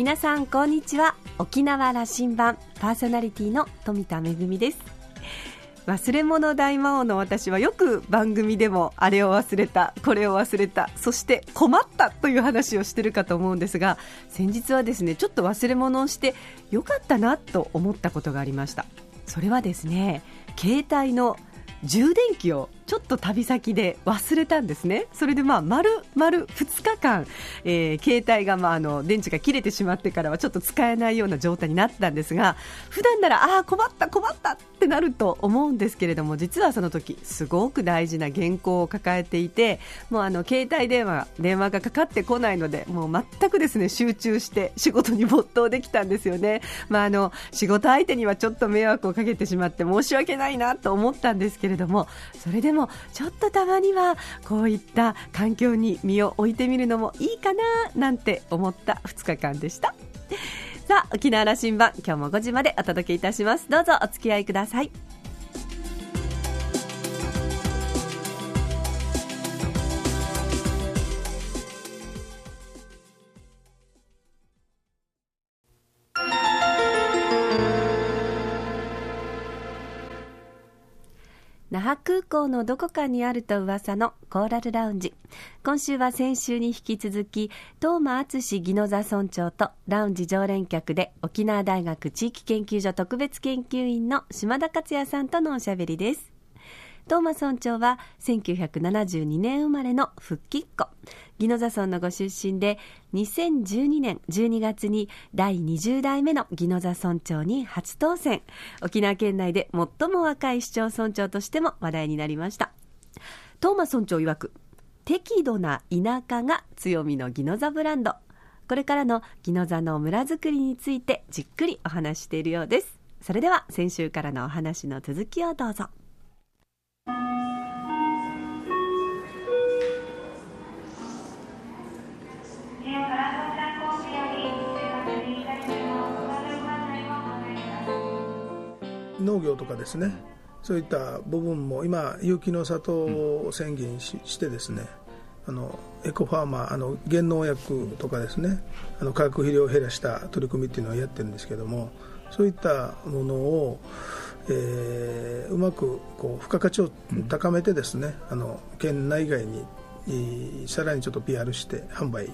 皆さんこんにちは。沖縄羅針盤パーソナリティの富田恵です。忘れ物大魔王の私はよく番組でもあれを忘れたこれを忘れたそして困ったという話をしてるかと思うんですが先日はですねちょっと忘れ物をしてよかったなと思ったことがありました。それはですね携帯の充電器をちょっと旅先で忘れたんですね、それでまあ丸々2日間、えー、携帯がまああの電池が切れてしまってからはちょっと使えないような状態になったんですが普段ならああ困った困ったってなると思うんですけれども実はその時すごく大事な原稿を抱えていてもうあの携帯電話電話がかかってこないのでもう全くですね集中して仕事に没頭できたんですよね、まあ、あの仕事相手にはちょっと迷惑をかけてしまって申し訳ないなと思ったんですけれどもそれでもちょっとたまにはこういった環境に身を置いてみるのもいいかななんて思った2日間でした。さあ沖縄羅針盤今日も5時までお届けいたします。どうぞお付き合いください。那覇空港のどこかにあると噂のコーラルラウンジ。今週は先週に引き続き東間敦宜野座村長とラウンジ常連客で沖縄大学地域研究所特別研究員の島田克也さんとのおしゃべりです。東間村長は1972年生まれの復帰っ子。宜野座村のご出身で2012年12月に第20代目の宜野座村長に初当選。沖縄県内で最も若い市町村長としても話題になりました。東間村長曰く適度な田舎が強みの宜野座ブランド。これからの宜野座の村づくりについてじっくりお話しているようです。それでは先週からのお話の続きをどうぞ。農業とかですねそういった部分も今有機の里を宣言し,、してですねあのエコファーマーあの減農薬とかですねあの化学肥料を減らした取り組みっていうのをやってるんですけどもそういったものを、えー、うまくこう付加価値を高めてですね、あの県内外にさらにちょっと PR して販売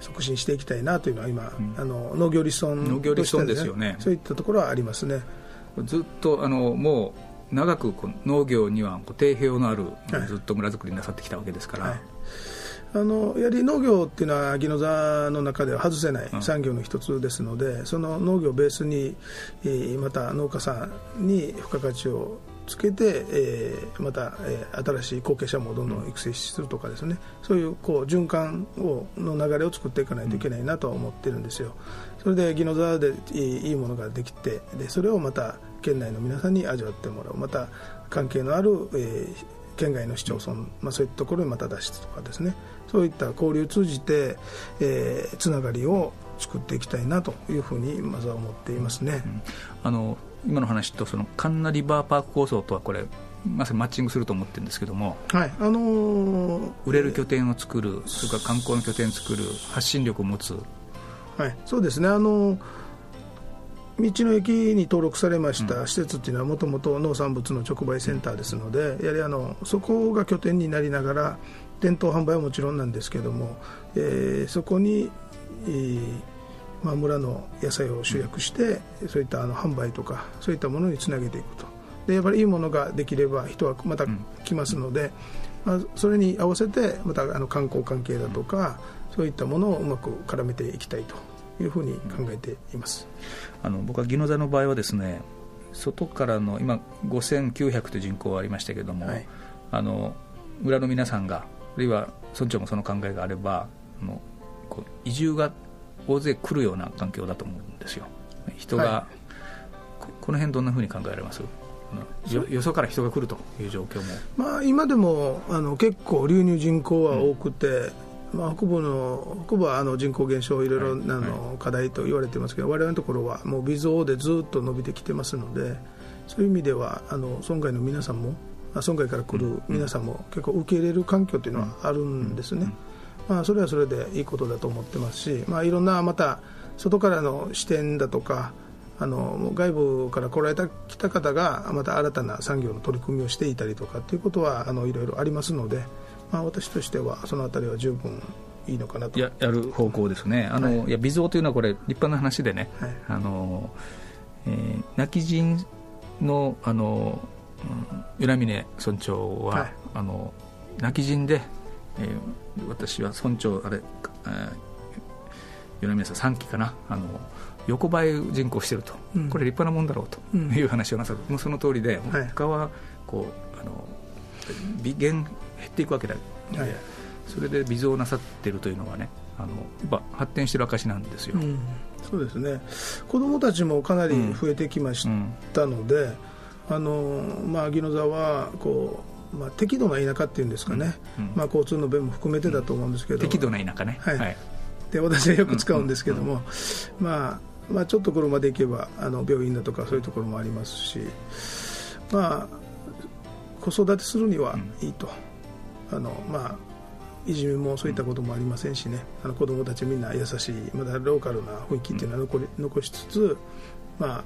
促進していきたいなというのは今、うん、あの農業理村農業理村ですよね。そういったところはありますね。ずっとあのもう長く農業には定評のある、ずっと村づくりなさってきたわけですから、はい、あのやはり農業っていうのは宜野座の中では外せない産業の一つですので、うん、その農業をベースに、えー、また農家さんに付加価値をつけて、えー、また、えー、新しい後継者もどんどん育成するとかですね、そういうこう循環をの流れを作っていかないといけないなと思ってるんですよ。それで宜野座でいいものができてでそれをまた県内の皆さんに味わってもらう。また関係のある、えー、県外の市町村、まあ、そういったところにまた出してとかですね。そういった交流を通じて、えー、つながりを作っていきたいなというふうにまずは思っていますね、うん、あの今の話とそのカンナリバーパーク構想とはこれまさにマッチングすると思ってるんですけども、はいあのー、売れる拠点を作るそれから観光の拠点を作る発信力を持つ。はい、そうですね。あの道の駅に登録されました施設っていうのはもともと農産物の直売センターですので、やはりあのそこが拠点になりながら店頭販売はもちろんなんですけども、えー、そこに、えーまあ、村の野菜を集約して、そういったあの販売とかそういったものにつなげていくと。でやっぱりいいものができれば人はまた来ますので、まあ、それに合わせてまたあの観光関係だとかそういったものをうまく絡めていきたいと。いうふうに考えています。あの僕は宜野座の場合はですね外からの今5900という人口がありましたけれども、はい、あの村の皆さんがあるいは村長もその考えがあればあの移住が大勢来るような環境だと思うんですよ。人が、はい、この辺どんなふうに考えられます？よよそから人が来るという状況も、まあ、今でもあの結構流入人口は多くて、うん。まあ、北部の北部はあの人口減少、いろいろなの課題と言われてますけど、われわれのところはもう微増でずっと伸びてきてますので、そういう意味では、あの村外の皆さんも、村外から来る皆さんも結構受け入れる環境というのはあるんですね、まあ、それはそれでいいことだと思ってますし、まあ、いろんなまた外からの視点だとかあの外部から来られた来た方がまた新たな産業の取り組みをしていたりとかということはあのいろいろありますので、まあ、私としてはそのあたりは十分いいのかなと。ややる方向ですね、あの、はい、いや微増というのはこれ、立派な話でね、はい、あのえー、泣き人のあの、うん、浦峰村長は、はい、あの泣き人で、えー、私は村長、あれ、えー、米宮さん、3期かな？あの横ばい人口してると、うん、これ立派なもんだろうという話をなさる、うん、もうその通りで、他はこうあの微減減っていくわけだ、はい、それで微増なさっているというのはねあのやっぱ発展してる証なんですよ、うん、そうですね。子どもたちもかなり増えてきましたので、あのまあ、宜野座はこう、まあ、適度な田舎っていうんですかね、まあ、交通の便も含めてだと思うんですけど、適度な田舎ね、はい、はい、で私はよく使うんですけども、まあまあ、ちょっと車で行けばあの病院だとかそういうところもありますし、まあ、子育てするにはいいと、あのまあ、いじめもそういったこともありませんしね、あの子どもたちみんな優しい、まだローカルな雰囲気っていうのは残り残しつつ、まあ、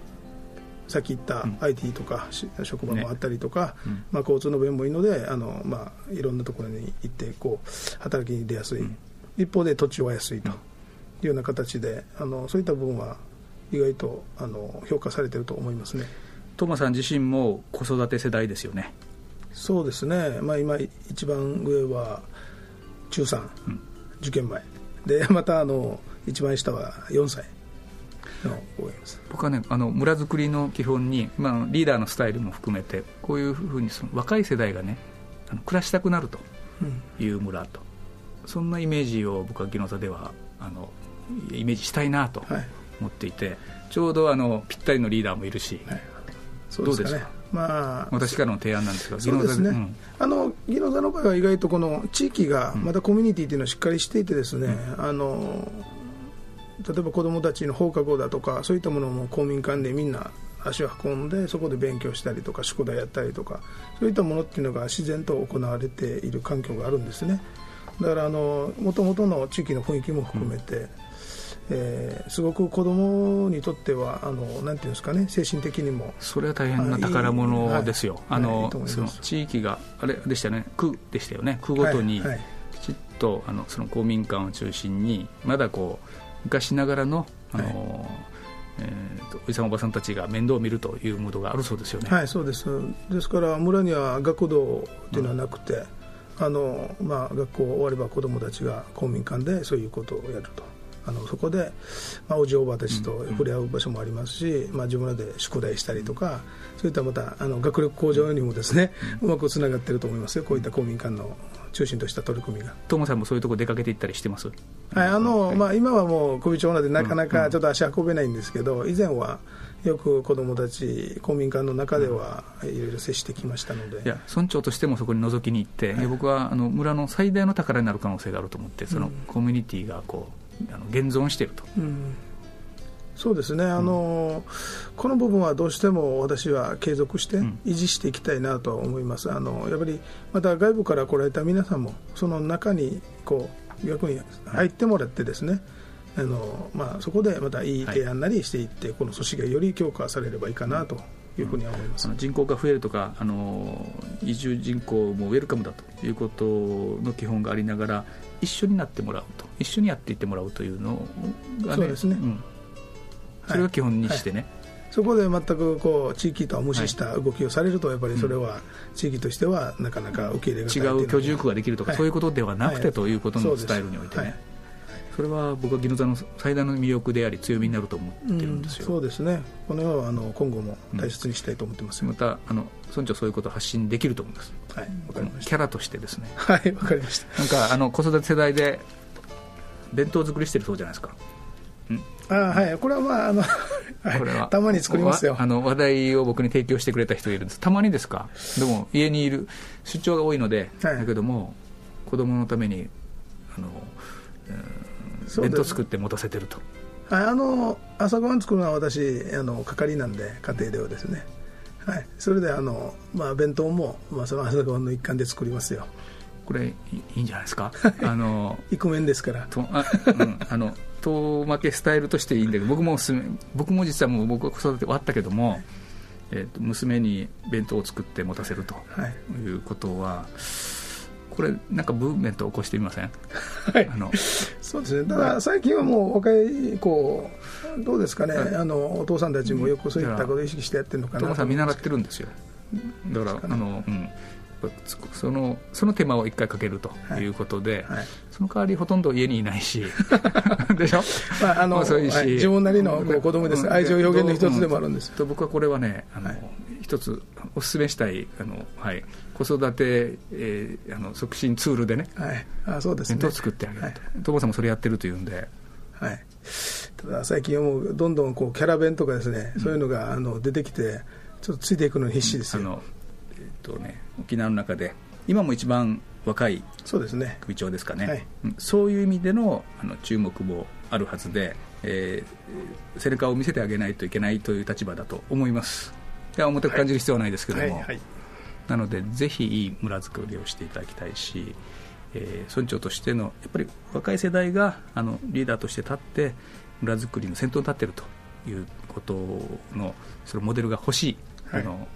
さっき言った IT とか、職場もあったりとか、ねまあ、交通の便もいいのであの、まあ、いろんなところに行ってこう働きに出やすい、一方で土地は安いと。いうような形であのそういった部分は意外とあの評価されてると思いますね。トマさん自身も子育て世代ですよね。そうですね、まあ、今一番上は中3、うん、受験前。でまたあの一番下は4歳僕はねあの村づくりの基本に、まあ、リーダーのスタイルも含めてこういうふうにその若い世代がねあの暮らしたくなるという村と、うん、そんなイメージを僕は宜野座ではあのイメージしたいなと思っていて、はい、ちょうどあのぴったりのリーダーもいるし、はい、どうですか？まあ、私からの提案なんですが、そうですね、うん、あの宜野座の場合は意外とこの地域がまたコミュニティというのはしっかりしていてですね、うん、あの例えば子どもたちの放課後だとかそういったものも公民館でみんな足を運んでそこで勉強したりとか宿題やったりとかそういったものっていうのが自然と行われている環境があるんですね。だからもともとの地域の雰囲気も含めて、うん。えー、すごく子供にとってはあのなんていうんですかね精神的にもそれは大変な宝物ですよ、あのその地域があれでしたね。区でしたよね。区ごとにきちっと、あのその公民館を中心にまだこう昔ながらのあの、はい。えーと、おじさんおばさんたちが面倒を見るというムードがあるそうですよね。はいそうです。ですから村には学童っていうのはなくて、うん、あのまあ、学校終われば子どもたちが公民館でそういうことをやると。あのそこで、まあ、おじおばたちと触れ合う場所もありますし、まあ、自分らで宿題したりとか、そういったまたあの学力向上にもですね、うまくつながっていると思いますよ、こういった公民館の中心とした取り組みが。トモさんもそういうところ出かけていったりしてます？はいあの、まあ、今はもう首長なので、なかなかちょっと足運べないんですけど、以前はよく子どもたち、公民館の中ではいろいろ接してきましたので、いや村長としてもそこに覗きに行って、はい、僕はあの村の最大の宝になる可能性があると思って、そのコミュニティがこうあの現存していると。うんそうですね。あの、うん、この部分はどうしても私は継続して維持していきたいなと思います、うん、あのやっぱりまた外部から来られた皆さんもその中にこう逆に入ってもらってですね、あのまあ、そこでまたいい提案なりしていって、はい、この組織がより強化されればいいかなというふうに思います、うん、人口が増えるとかあの移住人口もウェルカムだということの基本がありながら一緒になってもらうと一緒にやっていってもらうというのがね。そうですね、うん、それが基本にしてね、そこで全くこう地域とは無視した動きをされると、やっぱりそれは地域としてはなかなか受け入れが違う居住区ができるとか、そういうことではなくてということのスタイルにおいてね。それは僕は宜野座の最大の魅力であり強みになると思ってるんですよ、うん、そうですね。この世はあの今後も大切にしたいと思ってます、うん、またあの村長そういうことを発信できると思います。はい。わかりました。キャラとしてですね。はい。わかりました。なんかあの子育て世代で弁当作りしてるそうじゃないですかあはい。これはまああの これは。たまに作りますよ。あの話題を僕に提供してくれた人いるんです。たまにですか？でも家にいる出張が多いので、はい、だけども子供のためにあの、うん弁当作って持たせてると。あの朝ごはん作るのは私あの係なんで家庭ではですね、はい、それであの、まあ、弁当も、まあ、その朝ごはんの一環で作りますよ。これいいんじゃないですか？あのイクメンですから。とあ、うん、あの遠負けスタイルとしていいんだけど僕も僕も実はもう僕は子育て終わったけども、はいえーと、娘に弁当を作って持たせるとい。うことは、はい、これなんかブーメント起こしてみません、はい、あのそうですね。だから最近はもう若い子どうですかね、はい、あのお父さんたちもよくそういったことを意識してやってるのかなとさん見習ってるんですよ。だから、あの、うんそのその手間を一回かけるとい。うことで、はい。はい、その代わりほとんど家にいないし でしょ、まああのはい、自分なりの子供です、うん、愛情表現の一つでもあるんです、と僕はこれはねあの、一つお勧めしたいあの、はい、子育て、えー、あの促進ツールでね、はい、あそうですねを作ってあげると、はい、さんもそれやってるというんで。はい、ただ最近はもうどんどんこうキャラ弁とかですね、そういうのがあの出てきてちょっとついていくのに必死ですよ、あのとね、沖縄の中で今も一番若いそうですね。首長ですかね、はい、そういう意味でのあの注目もあるはずで、えー、背中を見せてあげないといけないという立場だと思います。いや重たく感じる必要はないですけども、はい。はい。はい、なのでぜひいい村づくりをしていただきたいし、えー、村長としてのやっぱり若い世代があのリーダーとして立って村づくりの先頭に立っているということのそのモデルが欲しい、はい、あの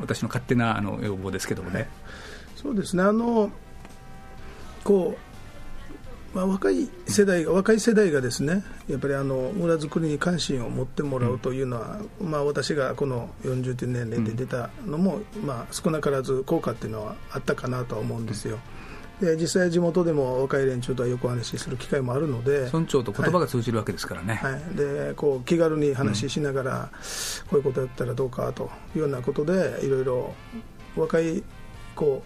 私の勝手なあの要望ですけどもね。そうですねあのこう、まあ、若い世代が若い世代がですねやっぱりあの村づくりに関心を持ってもらうというのは、うん、まあ、私がこの40という年齢で出たのも、うん、まあ、少なからず効果っていうのはあったかなとは思うんですよ。うんで実際、地元でも若い連中とはよくお話しする機会もあるので村長と言葉が通じるわけですからね、はい。はい、でこう気軽に話しながら、こういうことやったらどうかというようなことでいろいろ若いこ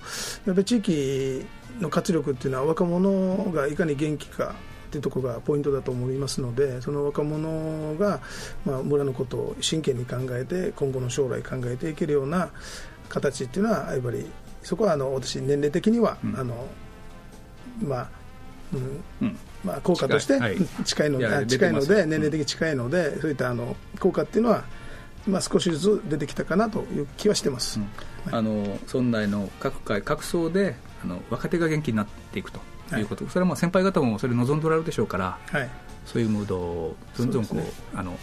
うやっぱり地域の活力っていうのは若者がいかに元気かっていうところがポイントだと思いますのでその若者が、まあ、村のことを真剣に考えて今後の将来考えていけるような形っていうのはやっぱりそこはあの私、年齢的には、うん、あのまあ、うんうん。まあ、効果として近い。ので、近いので、年齢的に近いので、そういったあの効果っていうのは、まあ、少しずつ出てきたかなという気はしてます、うん、あの村内の各界、各層であの若手が元気になっていくとい。うこと、はい、それはまあ先輩方もそれ望んでおられるでしょうから、はい、そういうムードをどんどんこう、ね、あの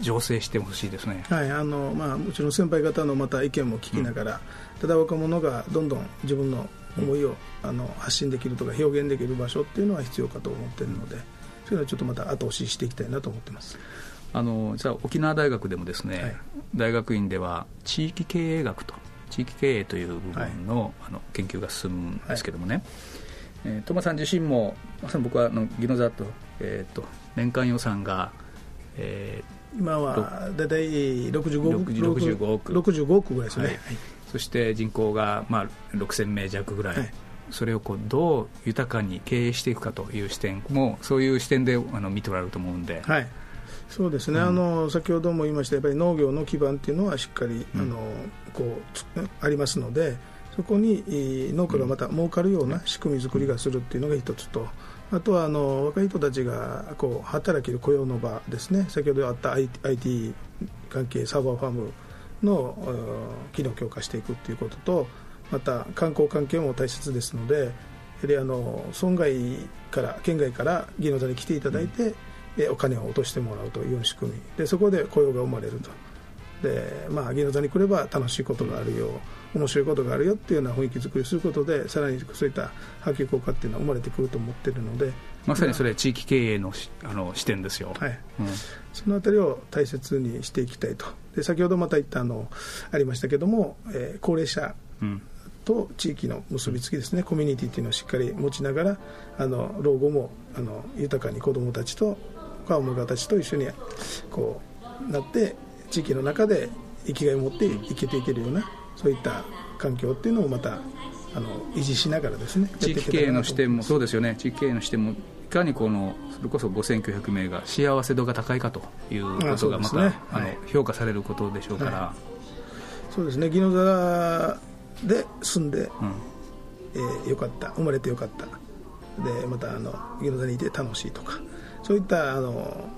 醸成してほしいですね、はい。あのまあ、もちろん先輩方のまた意見も聞きながら、うん、ただ若者がどんどん自分の思いを、うん、あの発信できるとか表現できる場所っていうのは必要かと思っているので、そういうのはちょっとまた後押ししていきたいなと思ってます。あのじゃあ沖縄大学でもですね、はい、大学院では地域経営学と地域経営という部分のはい、あの研究が進むんですけどもね、はい、えー、トマさん自身もまさに僕はあの宜野座と,、えーと、年間予算が、えー、今は大体65億 ,65 億 ,65 億ぐらいですね、はい、そして人口がまあ6000名弱ぐらい、はい、それをこうどう豊かに経営していくかという視点もそういう視点であの見ておられると思うんで。はい。そうですね、うん、あの先ほども言いましたやっぱり農業の基盤っていうのはしっかり、うん、あのこうありますのでそこに農家がまた儲かるような仕組み作りがするっていうのが一つと、あとはあの若い人たちがこう働ける雇用の場ですね、先ほどあった IT 関係、サーバーファームの機能強化していくということと、また観光関係も大切ですので、やはりあの村外から県外から技能座に来ていただいて、うん、お金を落としてもらうという仕組み。でそこで雇用が生まれると。で、まあ、芸能座に来れば楽しいことがあるよ面白いことがあるよっていうような雰囲気作りすることでさらにそういった波及効果っていうのは生まれてくると思ってるのでまさにそれ地域経営のあの視点ですよ、はい。うん、そのあたりを大切にしていきたいと。で先ほどまた言ったあのありましたけども、えー、高齢者と地域の結びつきですね、うん、コミュニティっていうのをしっかり持ちながらあの老後もあの豊かに子どもたちと若者たちと一緒にこうなって地域の中で生きがいを持って生きていけるようなそういった環境っていうのをまたあの維持しながらですね地域経営の視点もそうですよね。地域経営の視点もいかにこのそれこそ5900名が幸せ度が高いかということがまた、ねあの評価されることでしょうから、はい、そうですね。宜野座で住んで、うん。えー、よかった。生まれてよかった。でまたあの宜野座にいて楽しいとか。そういったあの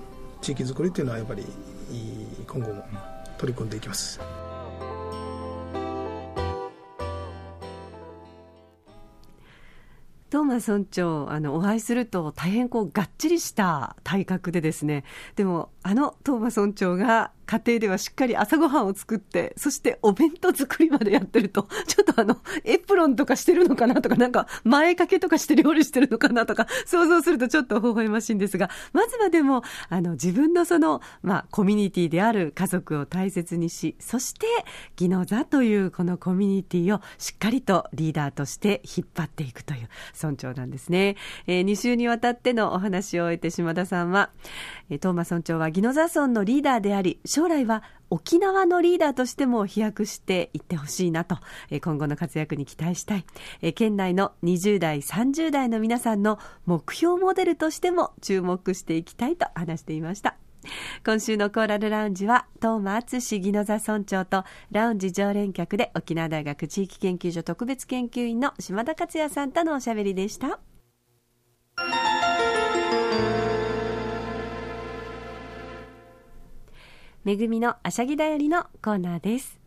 地域づくりっていうのはやっぱり今後も取り組んでいきます。トーマ村長、あの、お会いすると大変こう、がっちりした体格でですね、でも、あのトーマ村長が家庭ではしっかり朝ごはんを作って、そしてお弁当作りまでやってると、ちょっとあの、エプロンとかしてるのかなとか、なんか前掛けとかして料理してるのかなとか、想像するとちょっと微笑ましいんですが、まずはでも、あの、自分のその、まあ、コミュニティである家族を大切にし、そして、ギノザというこのコミュニティをしっかりとリーダーとして引っ張っていくという村長なんですね。えー、2週にわたってのお話を終えて島田さんは、えー、トーマ村長はギノザ村のリーダーであり、将来は沖縄のリーダーとしても飛躍していってほしいなと、今後の活躍に期待したい。県内の20代、30代の皆さんの目標モデルとしても注目していきたいと話していました。今週のコーラルラウンジは、東間敦ギノザ村長と、ラウンジ常連客で沖縄大学地域研究所特別研究員の島田克也さんとのおしゃべりでした。めぐみのあしゃぎだよりのコーナーです。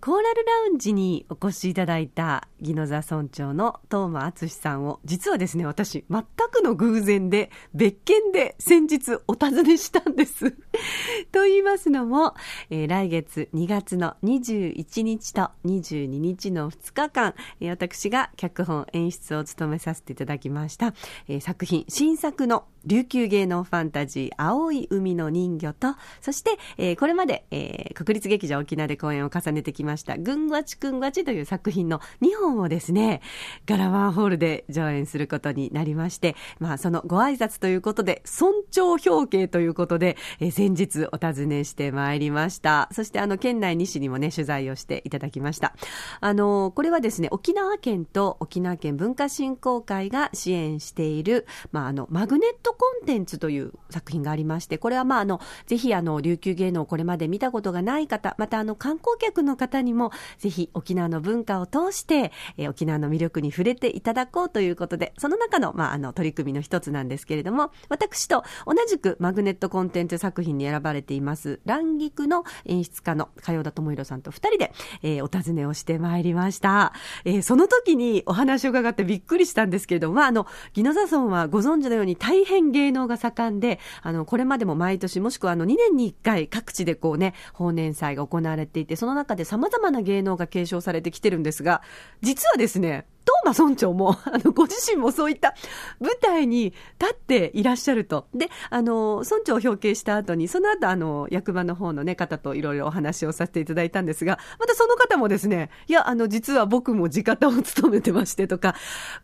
コーラルラウンジにお越しいただいた宜野座村長の東間敦さんを、実はですね、私、全くの偶然で、別件で先日お尋ねしたんです。と言いますのも、えー、来月2月の21日と22日の2日間、えー、私が脚本演出を務めさせていただきました、えー、作品、新作の琉球芸能ファンタジー、青い海の人魚と、そして、えー、これまで、えー、国立劇場沖縄で公演を重ねてきました、ぐんわちくんわちという作品の2本をですね、ガラワンホールで上演することになりまして、まあ、そのご挨拶ということで、尊重表敬ということで、えー、先日お尋ねしてまいりました。そして、あの、県内西にもね、取材をしていただきました。あの、これはですね、沖縄県と沖縄県文化振興会が支援している、まあ、あの、マグネットコンテンツという作品がありまして、これはまあ、あの、ぜひあの、琉球芸能をこれまで見たことがない方、またあの、観光客の方にも、ぜひ沖縄の文化を通して、えー、沖縄の魅力に触れていただこうということで、その中の、まあ、あの、取り組みの一つなんですけれども、私と同じくマグネットコンテンツ作品に選ばれています、乱菊の演出家の加田智弘さんと二人で、えー、お尋ねをしてまいりました。えー、その時にお話を伺ってびっくりしたんですけれども、まあ、あの、ギノザ村はご存知のように大変芸能が盛んで、あの、これまでも毎年、もしくはあの、2年に1回各地でこうね、法年祭が行われていて、その中で様々な芸能が継承されてきてるんですが、実はですね、東間村長も、あの、ご自身もそういった舞台に立っていらっしゃると。で、あの、村長を表敬した後に、その後、あの、役場の方のね、方といろいろお話をさせていただいたんですが、またその方もですね、いや、あの、実は僕も地方を務めてましてとか、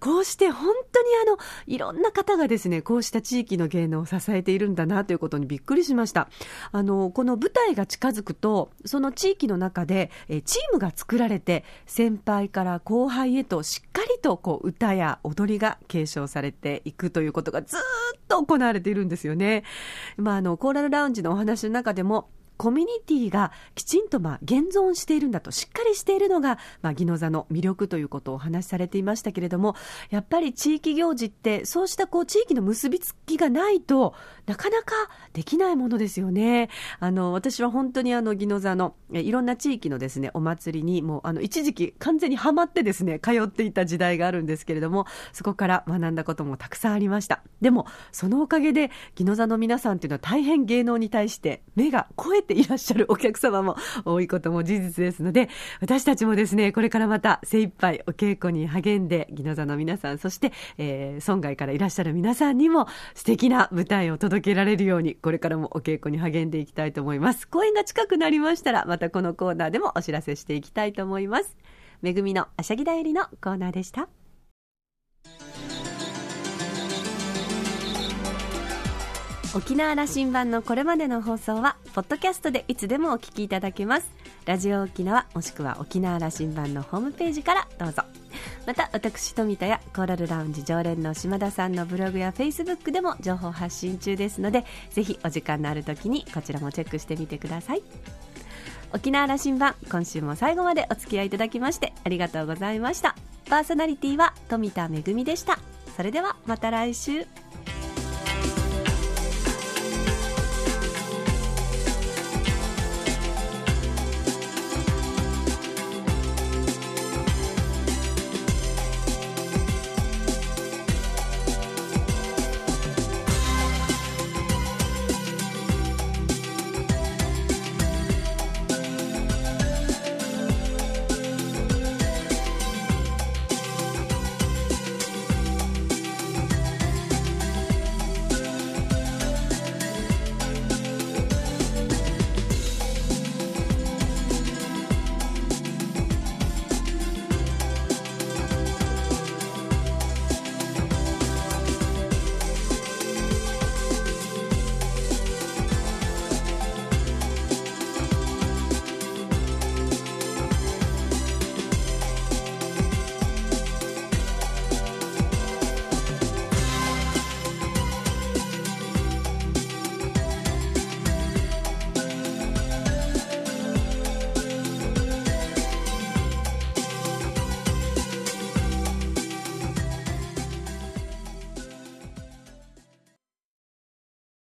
こうして本当にあの、いろんな方がですね、こうした地域の芸能を支えているんだなということにびっくりしました。あの、この舞台が近づくと、その地域の中で、えチームが作られて、先輩から後輩へとしっかりとこう歌や踊りが継承されていくということがずっと行われているんですよね。まあ、あの、コーラルラウンジのお話の中でも、コミュニティがきちんとまあ現存しているんだと、しっかりしているのが、まあ、ギノザの魅力ということをお話しされていましたけれども、やっぱり地域行事って、そうしたこう地域の結びつきがないとなかなかできないものですよね。あの、私は本当にあの、ギノザの、いろんな地域のですね、お祭りに、もう、あの、一時期完全にハマってですね、通っていた時代があるんですけれども、そこから学んだこともたくさんありました。でも、そのおかげで、ギノザの皆さんというのは大変芸能に対して目が超えていらっしゃるお客様も多いことも事実ですので、私たちもですね、これからまた精一杯お稽古に励んで、ギノザの皆さん、そして、えー、村外からいらっしゃる皆さんにも素敵な舞台を届けられるように、これからもお稽古に励んでいきたいと思います。公演が近くなりましたら、またこのコーナーでもお知らせしていきたいと思います。めぐみのあしゃぎだよりのコーナーでした。沖縄羅針盤のこれまでの放送は、ポッドキャストでいつでもお聞きいただけます。ラジオ沖縄、もしくは沖縄羅針盤のホームページからどうぞ。また、私、富田やコーラルラウンジ常連の島田さんのブログやフェイスブックでも情報発信中ですので、ぜひお時間のある時にこちらもチェックしてみてください。沖縄羅針盤、今週も最後までお付き合いいただきましてありがとうございました。パーソナリティは富田恵でした。それではまた来週。